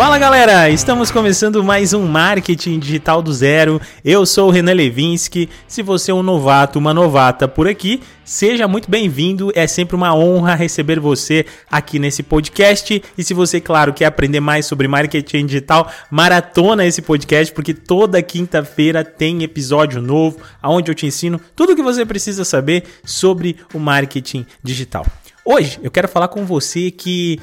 Fala galera, estamos começando mais um Marketing Digital do Zero. Eu sou o Renan Levinsky. Se você é um novato, uma novata por aqui, seja muito bem-vindo. É sempre uma honra receber você aqui nesse podcast. E se você, claro, quer aprender mais sobre marketing digital, maratona esse podcast, porque toda quinta-feira tem episódio novo, onde eu te ensino tudo o que você precisa saber sobre o marketing digital. Hoje eu quero falar com você que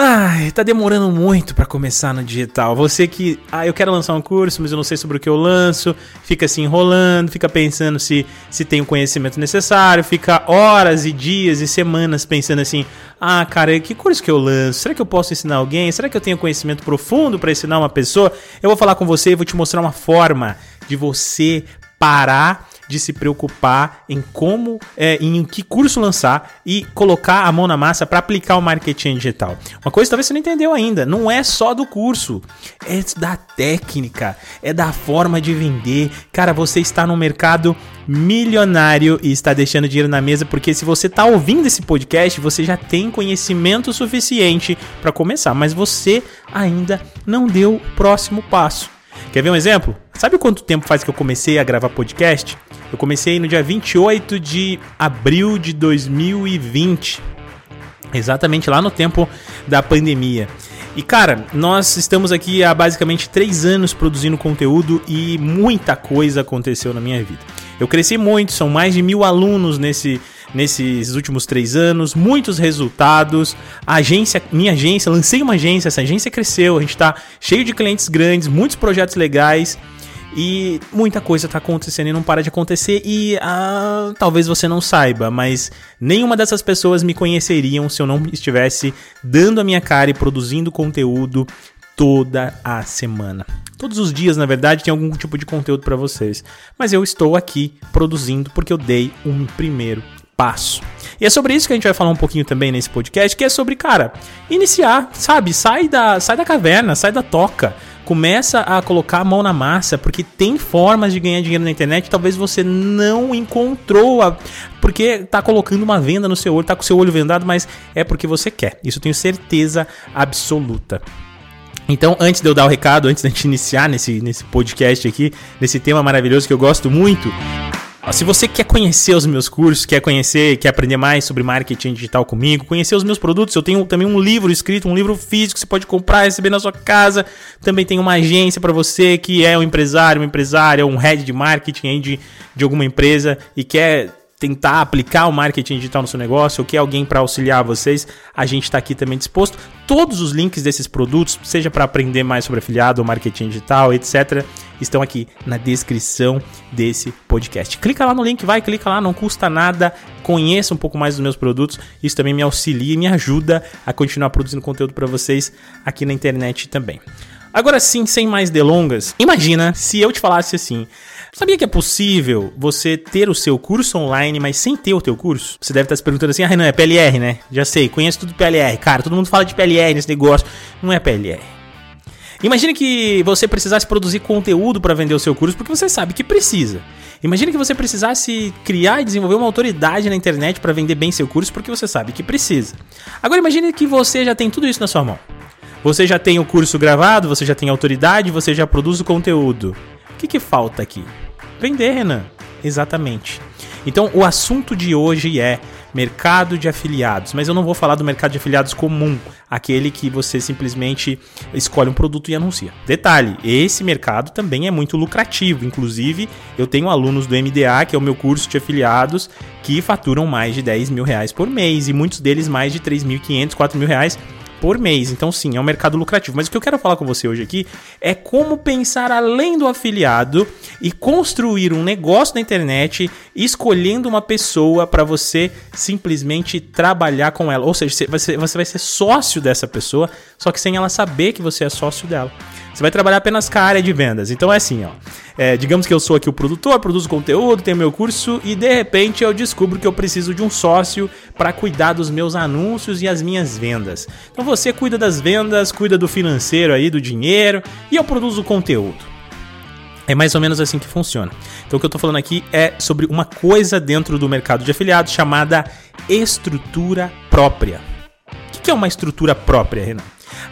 Ai, tá demorando muito para começar no digital. Você que, ah, eu quero lançar um curso, mas eu não sei sobre o que eu lanço, fica se enrolando, fica pensando se se tem o conhecimento necessário, fica horas e dias e semanas pensando assim: "Ah, cara, que curso que eu lanço? Será que eu posso ensinar alguém? Será que eu tenho conhecimento profundo para ensinar uma pessoa?" Eu vou falar com você e vou te mostrar uma forma de você parar de se preocupar em como, é, em que curso lançar e colocar a mão na massa para aplicar o marketing digital. Uma coisa talvez você não entendeu ainda, não é só do curso, é da técnica, é da forma de vender. Cara, você está no mercado milionário e está deixando dinheiro na mesa porque se você está ouvindo esse podcast, você já tem conhecimento suficiente para começar, mas você ainda não deu o próximo passo. Quer ver um exemplo? Sabe quanto tempo faz que eu comecei a gravar podcast? Eu comecei no dia 28 de abril de 2020. Exatamente lá no tempo da pandemia. E cara, nós estamos aqui há basicamente três anos produzindo conteúdo e muita coisa aconteceu na minha vida. Eu cresci muito, são mais de mil alunos nesse, nesses últimos três anos, muitos resultados. A agência, minha agência, lancei uma agência, essa agência cresceu, a gente está cheio de clientes grandes, muitos projetos legais. E muita coisa está acontecendo e não para de acontecer. E ah, talvez você não saiba, mas nenhuma dessas pessoas me conheceriam se eu não estivesse dando a minha cara e produzindo conteúdo toda a semana. Todos os dias, na verdade, tem algum tipo de conteúdo para vocês. Mas eu estou aqui produzindo porque eu dei um primeiro passo. E é sobre isso que a gente vai falar um pouquinho também nesse podcast, que é sobre, cara, iniciar, sabe? Sai da, sai da caverna, sai da toca começa a colocar a mão na massa, porque tem formas de ganhar dinheiro na internet, talvez você não encontrou, a, porque tá colocando uma venda no seu olho, tá com o seu olho vendado, mas é porque você quer. Isso eu tenho certeza absoluta. Então, antes de eu dar o recado, antes da gente iniciar nesse, nesse podcast aqui, nesse tema maravilhoso que eu gosto muito, se você quer conhecer os meus cursos, quer conhecer, quer aprender mais sobre marketing digital comigo, conhecer os meus produtos, eu tenho também um livro escrito, um livro físico que você pode comprar, receber na sua casa. Também tem uma agência para você que é um empresário, uma empresária, um head de marketing de, de alguma empresa e quer tentar aplicar o marketing digital no seu negócio ou quer alguém para auxiliar vocês, a gente está aqui também disposto. Todos os links desses produtos, seja para aprender mais sobre afiliado marketing digital, etc., estão aqui na descrição desse podcast. Clica lá no link, vai, clica lá, não custa nada. Conheça um pouco mais dos meus produtos. Isso também me auxilia e me ajuda a continuar produzindo conteúdo para vocês aqui na internet também. Agora sim, sem mais delongas, imagina se eu te falasse assim: Sabia que é possível você ter o seu curso online, mas sem ter o teu curso? Você deve estar se perguntando assim: "Ah, Renan, é PLR, né?" Já sei, conheço tudo PLR. Cara, todo mundo fala de PLR nesse negócio. Não é PLR. Imagine que você precisasse produzir conteúdo para vender o seu curso porque você sabe que precisa. Imagine que você precisasse criar e desenvolver uma autoridade na internet para vender bem seu curso porque você sabe que precisa. Agora imagine que você já tem tudo isso na sua mão. Você já tem o curso gravado, você já tem autoridade, você já produz o conteúdo. O que, que falta aqui? Vender, Renan. Exatamente. Então, o assunto de hoje é mercado de afiliados, mas eu não vou falar do mercado de afiliados comum, aquele que você simplesmente escolhe um produto e anuncia. Detalhe, esse mercado também é muito lucrativo, inclusive eu tenho alunos do MDA, que é o meu curso de afiliados, que faturam mais de 10 mil reais por mês e muitos deles mais de 3.500, 4 mil reais por mês. Então, sim, é um mercado lucrativo. Mas o que eu quero falar com você hoje aqui é como pensar além do afiliado e construir um negócio na internet escolhendo uma pessoa para você simplesmente trabalhar com ela. Ou seja, você vai ser sócio dessa pessoa, só que sem ela saber que você é sócio dela. Você vai trabalhar apenas com a área de vendas. Então é assim, ó. É, digamos que eu sou aqui o produtor, produzo conteúdo, tenho meu curso e de repente eu descubro que eu preciso de um sócio para cuidar dos meus anúncios e as minhas vendas. Então você cuida das vendas, cuida do financeiro aí, do dinheiro e eu produzo conteúdo. É mais ou menos assim que funciona. Então o que eu estou falando aqui é sobre uma coisa dentro do mercado de afiliados chamada estrutura própria que é uma estrutura própria, Renan?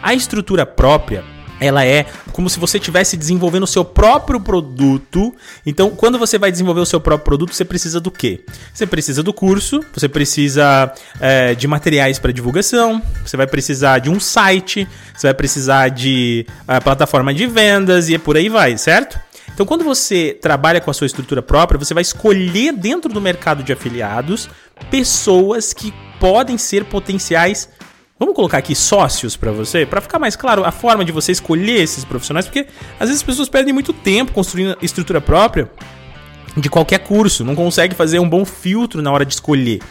A estrutura própria ela é como se você estivesse desenvolvendo o seu próprio produto. Então, quando você vai desenvolver o seu próprio produto, você precisa do quê? Você precisa do curso, você precisa é, de materiais para divulgação, você vai precisar de um site, você vai precisar de uh, plataforma de vendas e por aí vai, certo? Então, quando você trabalha com a sua estrutura própria, você vai escolher dentro do mercado de afiliados pessoas que podem ser potenciais Vamos colocar aqui sócios para você, para ficar mais claro a forma de você escolher esses profissionais, porque às vezes as pessoas perdem muito tempo construindo estrutura própria de qualquer curso, não consegue fazer um bom filtro na hora de escolher.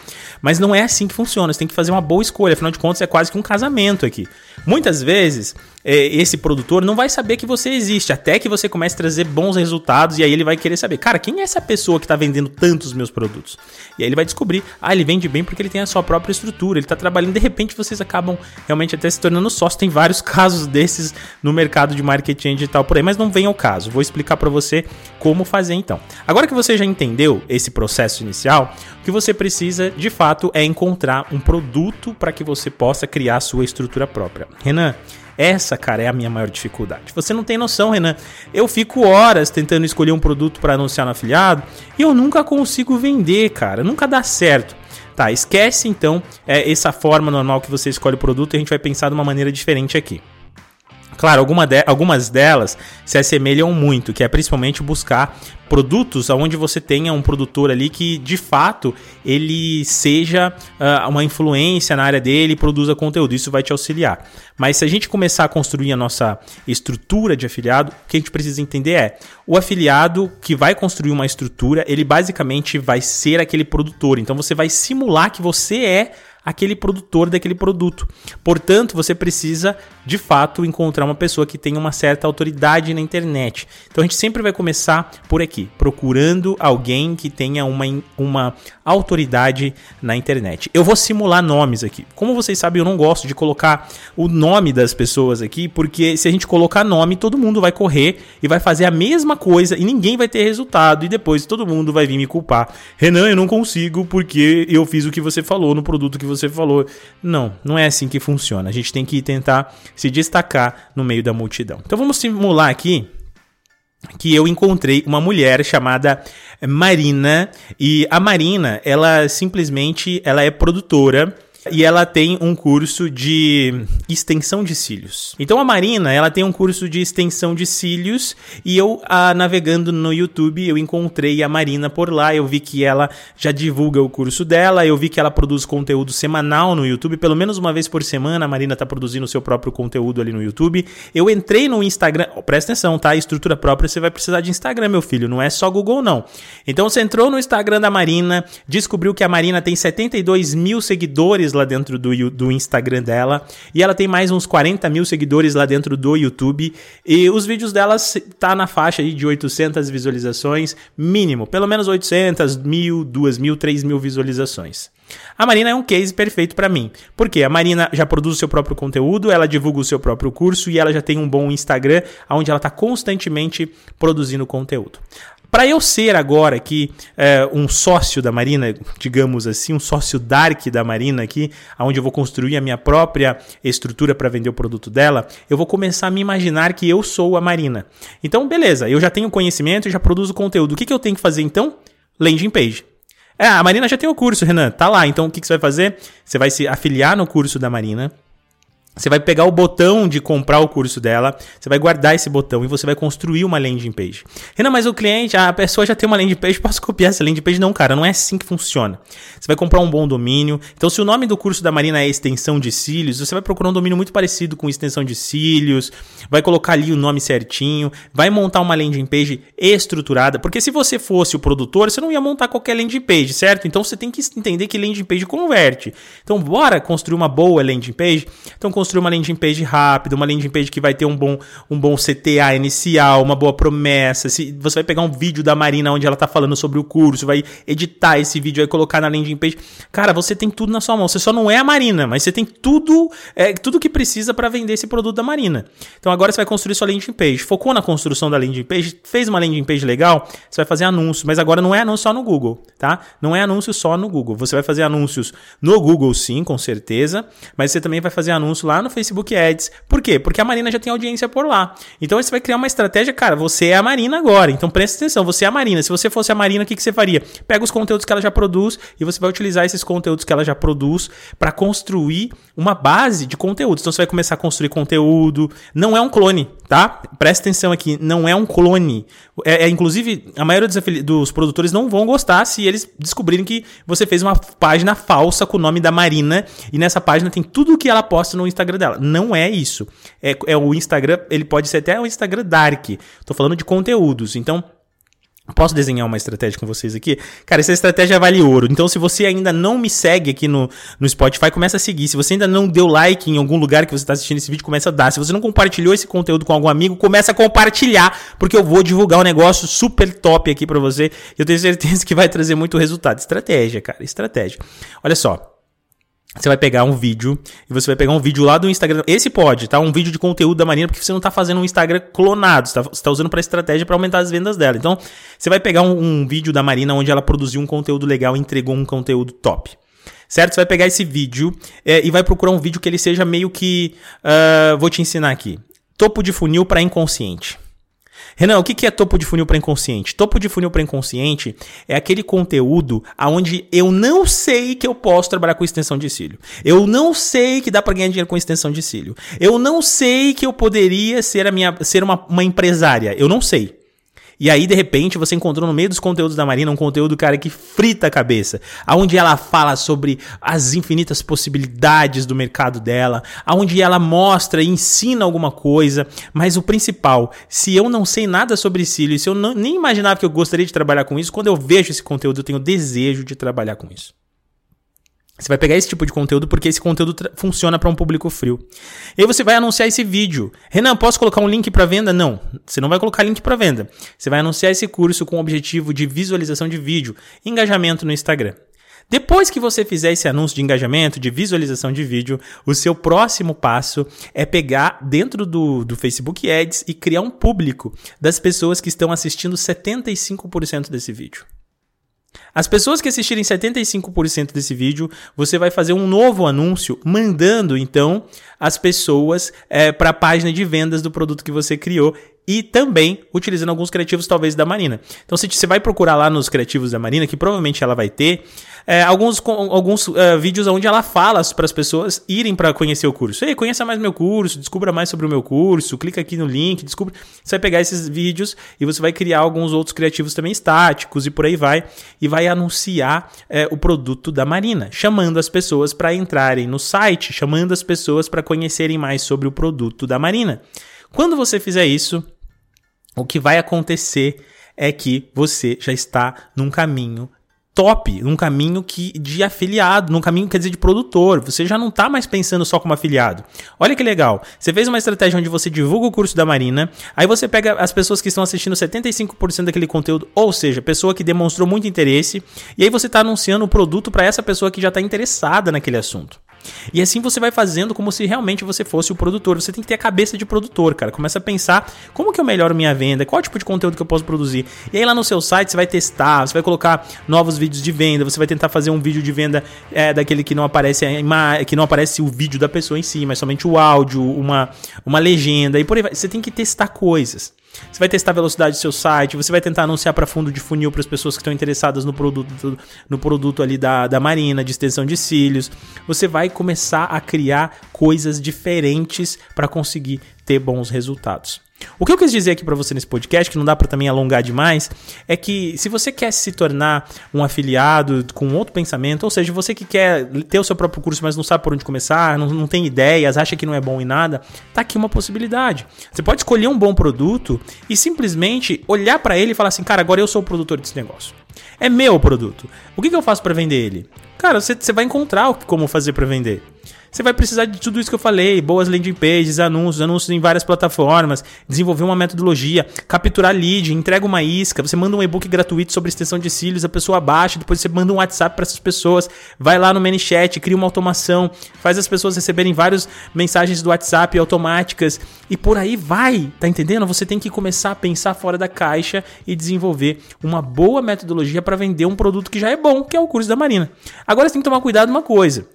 Mas não é assim que funciona, você tem que fazer uma boa escolha, afinal de contas é quase que um casamento aqui. Muitas vezes é, esse produtor não vai saber que você existe, até que você comece a trazer bons resultados e aí ele vai querer saber, cara, quem é essa pessoa que está vendendo tantos meus produtos? E aí ele vai descobrir, ah, ele vende bem porque ele tem a sua própria estrutura, ele está trabalhando, de repente vocês acabam realmente até se tornando sócios. Tem vários casos desses no mercado de marketing digital por aí, mas não vem ao caso. Vou explicar para você como fazer então. Agora que você já entendeu esse processo inicial, o que você precisa de fato é encontrar um produto para que você possa criar a sua estrutura própria. Renan, essa, cara, é a minha maior dificuldade. Você não tem noção, Renan. Eu fico horas tentando escolher um produto para anunciar no afiliado e eu nunca consigo vender, cara. Nunca dá certo. Tá, esquece então é, essa forma normal que você escolhe o produto e a gente vai pensar de uma maneira diferente aqui. Claro, alguma de, algumas delas se assemelham muito, que é principalmente buscar produtos onde você tenha um produtor ali que de fato ele seja uh, uma influência na área dele e produza conteúdo. Isso vai te auxiliar. Mas se a gente começar a construir a nossa estrutura de afiliado, o que a gente precisa entender é o afiliado que vai construir uma estrutura, ele basicamente vai ser aquele produtor. Então você vai simular que você é aquele produtor daquele produto. Portanto, você precisa de fato encontrar uma pessoa que tenha uma certa autoridade na internet. Então a gente sempre vai começar por aqui, procurando alguém que tenha uma, uma autoridade na internet. Eu vou simular nomes aqui. Como vocês sabem, eu não gosto de colocar o nome das pessoas aqui, porque se a gente colocar nome, todo mundo vai correr e vai fazer a mesma coisa e ninguém vai ter resultado e depois todo mundo vai vir me culpar. Renan, eu não consigo porque eu fiz o que você falou no produto que você você falou. Não, não é assim que funciona. A gente tem que tentar se destacar no meio da multidão. Então vamos simular aqui que eu encontrei uma mulher chamada Marina e a Marina, ela simplesmente ela é produtora e ela tem um curso de extensão de cílios. Então a Marina, ela tem um curso de extensão de cílios e eu a, navegando no YouTube, eu encontrei a Marina por lá, eu vi que ela já divulga o curso dela, eu vi que ela produz conteúdo semanal no YouTube, pelo menos uma vez por semana a Marina está produzindo o seu próprio conteúdo ali no YouTube. Eu entrei no Instagram, oh, presta atenção, tá? Estrutura própria, você vai precisar de Instagram, meu filho, não é só Google não. Então você entrou no Instagram da Marina, descobriu que a Marina tem 72 mil seguidores lá dentro do, do Instagram dela. E ela tem mais uns 40 mil seguidores lá dentro do YouTube. E os vídeos dela tá na faixa aí de 800 visualizações, mínimo. Pelo menos 800, mil, 2 mil, 3 mil visualizações. A Marina é um case perfeito para mim. Porque a Marina já produz o seu próprio conteúdo, ela divulga o seu próprio curso e ela já tem um bom Instagram onde ela está constantemente produzindo conteúdo. Para eu ser agora aqui é, um sócio da Marina, digamos assim, um sócio dark da Marina aqui, onde eu vou construir a minha própria estrutura para vender o produto dela, eu vou começar a me imaginar que eu sou a Marina. Então, beleza, eu já tenho conhecimento, já produzo conteúdo. O que, que eu tenho que fazer então? Landing page. É, a Marina já tem o curso, Renan. Tá lá. Então, o que, que você vai fazer? Você vai se afiliar no curso da Marina. Você vai pegar o botão de comprar o curso dela, você vai guardar esse botão e você vai construir uma landing page. Renan, mas o cliente, a pessoa já tem uma landing page, posso copiar essa landing page? Não, cara, não é assim que funciona. Você vai comprar um bom domínio. Então, se o nome do curso da Marina é extensão de cílios, você vai procurar um domínio muito parecido com extensão de cílios, vai colocar ali o nome certinho, vai montar uma landing page estruturada, porque se você fosse o produtor, você não ia montar qualquer landing page, certo? Então, você tem que entender que landing page converte. Então, bora construir uma boa landing page? Então, construir uma landing page rápida, uma landing page que vai ter um bom, um bom CTA inicial, uma boa promessa. Se você vai pegar um vídeo da Marina onde ela tá falando sobre o curso, vai editar esse vídeo, vai colocar na landing page. Cara, você tem tudo na sua mão. Você só não é a Marina, mas você tem tudo, é, tudo que precisa para vender esse produto da Marina. Então agora você vai construir sua landing page. Focou na construção da landing page, fez uma landing page legal, você vai fazer anúncio, mas agora não é anúncio só no Google, tá? Não é anúncio só no Google. Você vai fazer anúncios no Google sim, com certeza, mas você também vai fazer anúncio lá no Facebook Ads. Por quê? Porque a Marina já tem audiência por lá. Então você vai criar uma estratégia, cara, você é a Marina agora. Então presta atenção, você é a Marina. Se você fosse a Marina, o que, que você faria? Pega os conteúdos que ela já produz e você vai utilizar esses conteúdos que ela já produz para construir uma base de conteúdos. Então você vai começar a construir conteúdo. Não é um clone, tá? Presta atenção aqui, não é um clone. É, é inclusive, a maioria dos, dos produtores não vão gostar se eles descobrirem que você fez uma página falsa com o nome da Marina e nessa página tem tudo o que ela posta no Instagram dela. Não é isso. É, é o Instagram, ele pode ser até o Instagram dark. Tô falando de conteúdos. Então, Posso desenhar uma estratégia com vocês aqui? Cara, essa estratégia vale ouro. Então, se você ainda não me segue aqui no, no Spotify, começa a seguir. Se você ainda não deu like em algum lugar que você está assistindo esse vídeo, começa a dar. Se você não compartilhou esse conteúdo com algum amigo, começa a compartilhar, porque eu vou divulgar um negócio super top aqui para você. Eu tenho certeza que vai trazer muito resultado. Estratégia, cara, estratégia. Olha só. Você vai pegar um vídeo e você vai pegar um vídeo lá do Instagram. Esse pode, tá? Um vídeo de conteúdo da Marina, porque você não tá fazendo um Instagram clonado, você tá, você tá usando para estratégia para aumentar as vendas dela. Então, você vai pegar um, um, vídeo da Marina onde ela produziu um conteúdo legal e entregou um conteúdo top. Certo? Você vai pegar esse vídeo é, e vai procurar um vídeo que ele seja meio que. Uh, vou te ensinar aqui. Topo de funil para inconsciente. Renan, o que é topo de funil para inconsciente? Topo de funil para inconsciente é aquele conteúdo aonde eu não sei que eu posso trabalhar com extensão de cílio. Eu não sei que dá para ganhar dinheiro com extensão de cílio. Eu não sei que eu poderia ser a minha ser uma, uma empresária. Eu não sei. E aí, de repente, você encontrou no meio dos conteúdos da Marina um conteúdo, cara, que frita a cabeça. Aonde ela fala sobre as infinitas possibilidades do mercado dela, aonde ela mostra e ensina alguma coisa. Mas o principal, se eu não sei nada sobre cílio, se eu não, nem imaginava que eu gostaria de trabalhar com isso, quando eu vejo esse conteúdo, eu tenho desejo de trabalhar com isso. Você vai pegar esse tipo de conteúdo porque esse conteúdo funciona para um público frio. E aí você vai anunciar esse vídeo. Renan, posso colocar um link para venda? Não, você não vai colocar link para venda. Você vai anunciar esse curso com o objetivo de visualização de vídeo, engajamento no Instagram. Depois que você fizer esse anúncio de engajamento, de visualização de vídeo, o seu próximo passo é pegar dentro do, do Facebook Ads e criar um público das pessoas que estão assistindo 75% desse vídeo. As pessoas que assistirem 75% desse vídeo, você vai fazer um novo anúncio mandando então as pessoas é, para a página de vendas do produto que você criou e também utilizando alguns criativos talvez da Marina. Então se você vai procurar lá nos criativos da Marina, que provavelmente ela vai ter, é, alguns, alguns uh, vídeos onde ela fala para as pessoas irem para conhecer o curso. Ei, conheça mais meu curso, descubra mais sobre o meu curso, clica aqui no link, descubra. Você vai pegar esses vídeos e você vai criar alguns outros criativos também estáticos e por aí vai, e vai anunciar é, o produto da Marina, chamando as pessoas para entrarem no site, chamando as pessoas para conhecerem mais sobre o produto da Marina. Quando você fizer isso, o que vai acontecer é que você já está num caminho top, num caminho que de afiliado, num caminho quer dizer de produtor. Você já não está mais pensando só como afiliado. Olha que legal. Você fez uma estratégia onde você divulga o curso da Marina, aí você pega as pessoas que estão assistindo 75% daquele conteúdo, ou seja, pessoa que demonstrou muito interesse, e aí você está anunciando o produto para essa pessoa que já está interessada naquele assunto. E assim você vai fazendo como se realmente você fosse o produtor. Você tem que ter a cabeça de produtor, cara. Começa a pensar como que eu melhoro minha venda, qual tipo de conteúdo que eu posso produzir. E aí lá no seu site você vai testar, você vai colocar novos vídeos de venda, você vai tentar fazer um vídeo de venda é, daquele que não aparece que não aparece o vídeo da pessoa em si, mas somente o áudio, uma, uma legenda e por aí vai. Você tem que testar coisas. Você vai testar a velocidade do seu site, você vai tentar anunciar para fundo de funil para as pessoas que estão interessadas no produto, no produto ali da, da Marina, de extensão de cílios. Você vai começar a criar coisas diferentes para conseguir ter bons resultados. O que eu quis dizer aqui para você nesse podcast, que não dá para também alongar demais, é que se você quer se tornar um afiliado com outro pensamento, ou seja, você que quer ter o seu próprio curso, mas não sabe por onde começar, não, não tem ideias, acha que não é bom em nada, tá aqui uma possibilidade. Você pode escolher um bom produto e simplesmente olhar para ele e falar assim, cara, agora eu sou o produtor desse negócio. É meu produto. O que, que eu faço para vender ele? Cara, você, você vai encontrar como fazer para vender. Você vai precisar de tudo isso que eu falei: boas landing pages, anúncios, anúncios em várias plataformas, desenvolver uma metodologia, capturar lead, entrega uma isca, você manda um e-book gratuito sobre extensão de cílios, a pessoa baixa, depois você manda um WhatsApp para essas pessoas, vai lá no ManyChat, cria uma automação, faz as pessoas receberem várias mensagens do WhatsApp automáticas e por aí vai, tá entendendo? Você tem que começar a pensar fora da caixa e desenvolver uma boa metodologia para vender um produto que já é bom, que é o curso da Marina. Agora você tem que tomar cuidado uma coisa.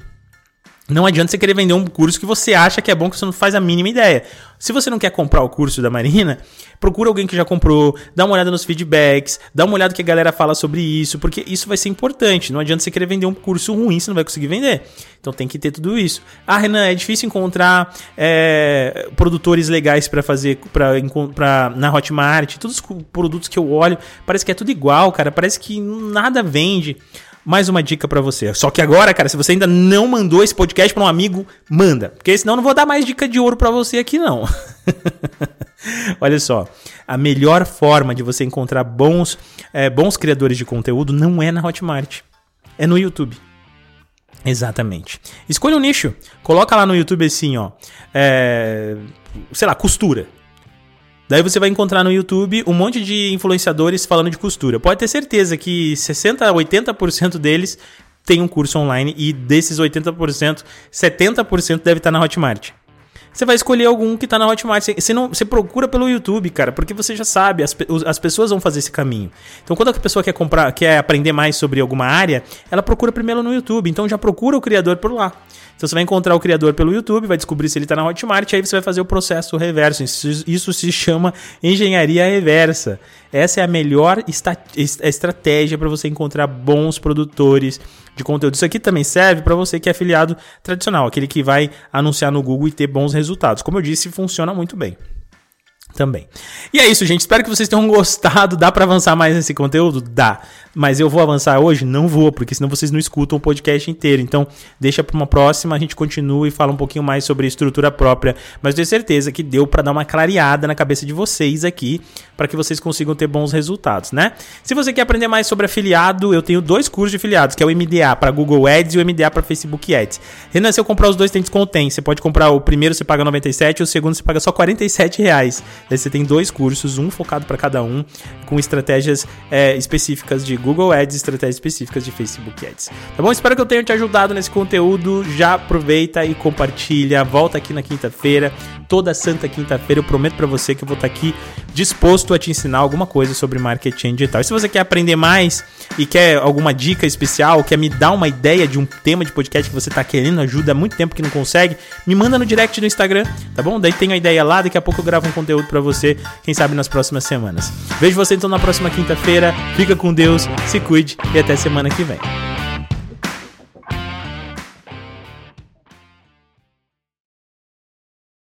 Não adianta você querer vender um curso que você acha que é bom, que você não faz a mínima ideia. Se você não quer comprar o curso da Marina, procura alguém que já comprou, dá uma olhada nos feedbacks, dá uma olhada que a galera fala sobre isso, porque isso vai ser importante. Não adianta você querer vender um curso ruim, você não vai conseguir vender. Então tem que ter tudo isso. Ah, Renan, é difícil encontrar é, produtores legais para fazer pra, pra, na Hotmart. Todos os produtos que eu olho, parece que é tudo igual, cara. Parece que nada vende mais uma dica para você. Só que agora, cara, se você ainda não mandou esse podcast para um amigo, manda, porque senão eu não vou dar mais dica de ouro para você aqui não. Olha só, a melhor forma de você encontrar bons, é, bons criadores de conteúdo não é na Hotmart, é no YouTube. Exatamente. Escolha um nicho. Coloca lá no YouTube assim, ó. É, sei lá, costura. Daí você vai encontrar no YouTube um monte de influenciadores falando de costura. Pode ter certeza que 60 a 80% deles tem um curso online e desses 80%, 70% deve estar na Hotmart. Você vai escolher algum que está na Hotmart. Você, não, você procura pelo YouTube, cara, porque você já sabe, as, as pessoas vão fazer esse caminho. Então, quando a pessoa quer comprar, quer aprender mais sobre alguma área, ela procura primeiro no YouTube. Então, já procura o criador por lá. Então você vai encontrar o criador pelo YouTube, vai descobrir se ele está na Hotmart, aí você vai fazer o processo reverso. Isso, isso se chama engenharia reversa. Essa é a melhor estratégia para você encontrar bons produtores de conteúdo. Isso aqui também serve para você que é afiliado tradicional, aquele que vai anunciar no Google e ter bons resultados. Como eu disse, funciona muito bem também. E é isso, gente. Espero que vocês tenham gostado. Dá para avançar mais nesse conteúdo? Dá. Mas eu vou avançar hoje? Não vou, porque senão vocês não escutam o podcast inteiro. Então, deixa para uma próxima, a gente continua e fala um pouquinho mais sobre estrutura própria. Mas tenho certeza que deu para dar uma clareada na cabeça de vocês aqui, para que vocês consigam ter bons resultados, né? Se você quer aprender mais sobre afiliado, eu tenho dois cursos de afiliados, que é o MDA para Google Ads e o MDA para Facebook Ads. Renan, se eu comprar os dois, tem desconto? Tem. Você pode comprar o primeiro, você paga 97, o segundo você paga só 47 reais. Daí você tem dois cursos, um focado para cada um, com estratégias é, específicas de Google Ads, estratégias específicas de Facebook Ads. Tá bom? Espero que eu tenha te ajudado nesse conteúdo. Já aproveita e compartilha. Volta aqui na quinta-feira, toda santa quinta-feira. Eu prometo para você que eu vou estar tá aqui disposto a te ensinar alguma coisa sobre marketing digital. E se você quer aprender mais e quer alguma dica especial, quer me dar uma ideia de um tema de podcast que você está querendo ajuda há muito tempo que não consegue, me manda no direct do Instagram, tá bom? Daí tem a ideia lá, daqui a pouco eu gravo um conteúdo para você, quem sabe nas próximas semanas. Vejo você então na próxima quinta-feira. Fica com Deus, se cuide e até semana que vem.